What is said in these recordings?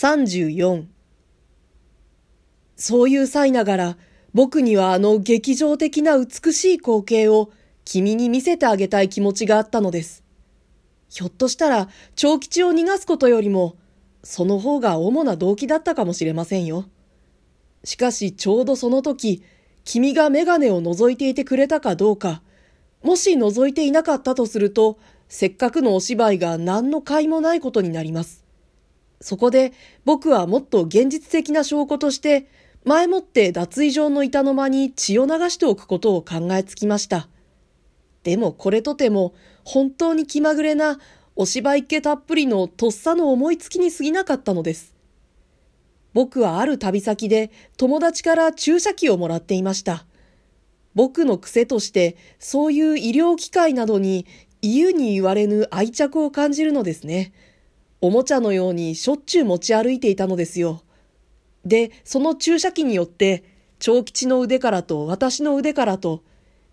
34そういう際ながら、僕にはあの劇場的な美しい光景を君に見せてあげたい気持ちがあったのです。ひょっとしたら、長吉を逃がすことよりも、その方が主な動機だったかもしれませんよ。しかしちょうどその時、君がメガネを覗いていてくれたかどうか、もし覗いていなかったとすると、せっかくのお芝居が何の甲斐もないことになります。そこで僕はもっと現実的な証拠として、前もって脱衣場の板の間に血を流しておくことを考えつきました。でもこれとても本当に気まぐれなお芝居っ気たっぷりのとっさの思いつきに過ぎなかったのです。僕はある旅先で友達から注射器をもらっていました。僕の癖としてそういう医療機械などに言うに言われぬ愛着を感じるのですね。おもちゃのようにしょっちゅう持ち歩いていたのですよ。で、その注射器によって、長吉の腕からと私の腕からと、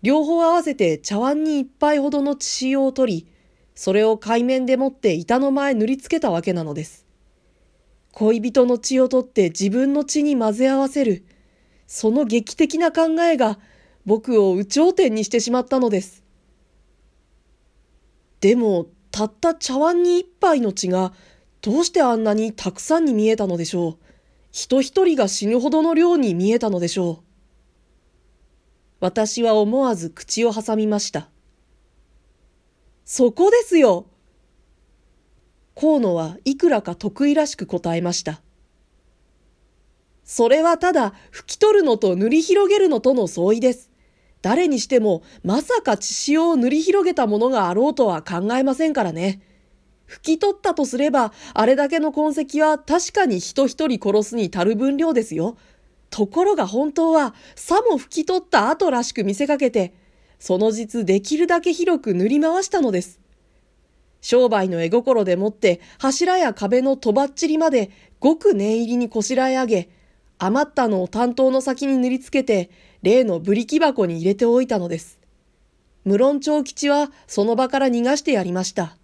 両方合わせて茶碗に一杯ほどの血潮を取り、それを海面でもって板の前塗りつけたわけなのです。恋人の血を取って自分の血に混ぜ合わせる、その劇的な考えが僕を有頂天にしてしまったのです。でも、たった茶碗に一杯の血がどうしてあんなにたくさんに見えたのでしょう。人一人が死ぬほどの量に見えたのでしょう。私は思わず口を挟みました。そこですよ河野はいくらか得意らしく答えました。それはただ拭き取るのと塗り広げるのとの相違です。誰にしてもまさか血潮を塗り広げたものがあろうとは考えませんからね。拭き取ったとすれば、あれだけの痕跡は確かに人一人殺すに足る分量ですよ。ところが本当は、さも拭き取った後らしく見せかけて、その実できるだけ広く塗り回したのです。商売の絵心でもって柱や壁のとばっちりまでごく念入りにこしらえ上げ、余ったのを担当の先に塗りつけて、例のブリキ箱に入れておいたのです。無論長吉はその場から逃がしてやりました。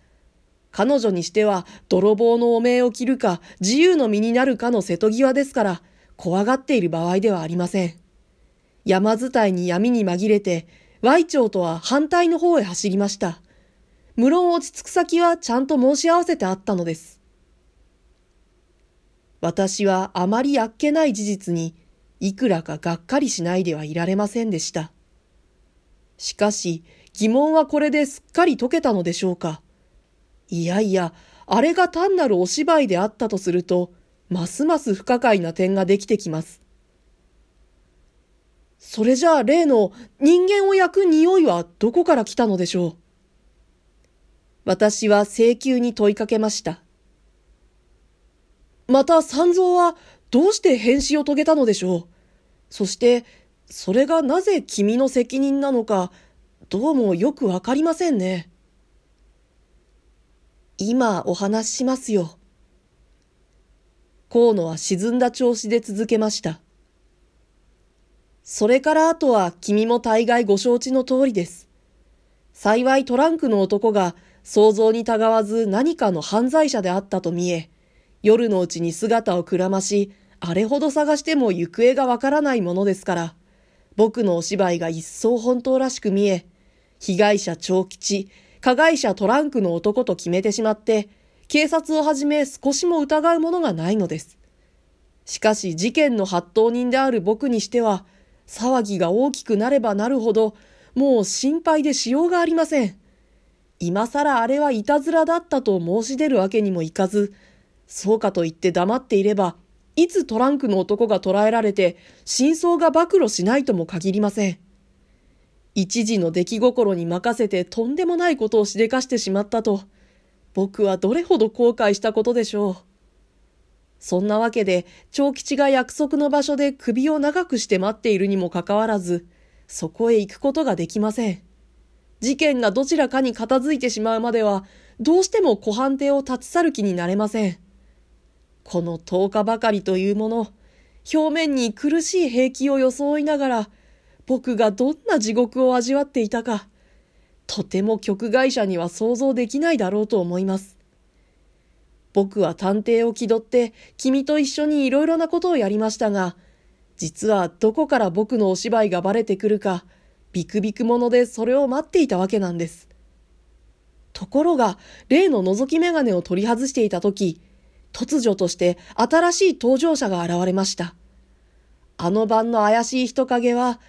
彼女にしては泥棒の汚名を着るか自由の身になるかの瀬戸際ですから、怖がっている場合ではありません。山伝いに闇に紛れて、Y 町とは反対の方へ走りました。無論落ち着く先はちゃんと申し合わせてあったのです。私はあまりあっけない事実に、いくらかがっかりしないではいられませんでした。しかし、疑問はこれですっかり解けたのでしょうか。いやいや、あれが単なるお芝居であったとすると、ますます不可解な点ができてきます。それじゃあ例の人間を焼く匂いはどこから来たのでしょう私は請求に問いかけました。また三蔵はどうして変死を遂げたのでしょう？そして、それがなぜ君の責任なのか、どうもよくわかりませんね。今お話ししますよ。河野は沈んだ調子で続けました。それからあとは君も大概ご承知の通りです。幸いトランクの男が想像にたがわず何かの犯罪者であったと見え、夜のうちに姿をくらまし、あれほど探しても行方がわからないものですから、僕のお芝居が一層本当らしく見え、被害者長吉、加害者トランクの男と決めてしまって、警察をはじめ少しも疑うものがないのです。しかし事件の発頭人である僕にしては、騒ぎが大きくなればなるほど、もう心配でしようがありません。今更あれはいたずらだったと申し出るわけにもいかず、そうかと言って黙っていれば、いつトランクの男が捕らえられて、真相が暴露しないとも限りません。一時の出来心に任せてとんでもないことをしでかしてしまったと、僕はどれほど後悔したことでしょう。そんなわけで、長吉が約束の場所で首を長くして待っているにもかかわらず、そこへ行くことができません。事件がどちらかに片付いてしまうまでは、どうしても小判邸を立ち去る気になれません。この10日ばかりというもの、表面に苦しい平気を装いながら、僕がどんな地獄を味わっていたか、とても局外者には想像できないだろうと思います。僕は探偵を気取って君と一緒にいろいろなことをやりましたが、実はどこから僕のお芝居がバレてくるか、ビクビク者でそれを待っていたわけなんです。ところが、例の覗き眼鏡を取り外していた時、突如として新しい登場者が現れました。あの晩の怪しい人影は、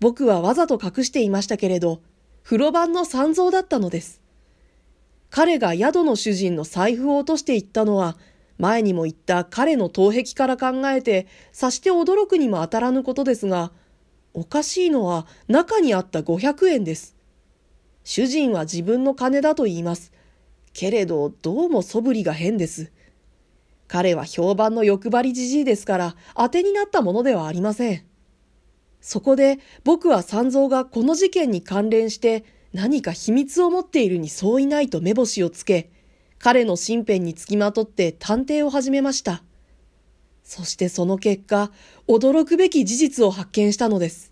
僕はわざと隠していましたけれど、風呂番の三蔵だったのです。彼が宿の主人の財布を落としていったのは、前にも言った彼の頭壁から考えて、察して驚くにも当たらぬことですが、おかしいのは中にあった500円です。主人は自分の金だと言います。けれど、どうも素振りが変です。彼は評判の欲張りじじいですから、当てになったものではありません。そこで僕は三蔵がこの事件に関連して何か秘密を持っているにそういないと目星をつけ、彼の身辺につきまとって探偵を始めました。そしてその結果、驚くべき事実を発見したのです。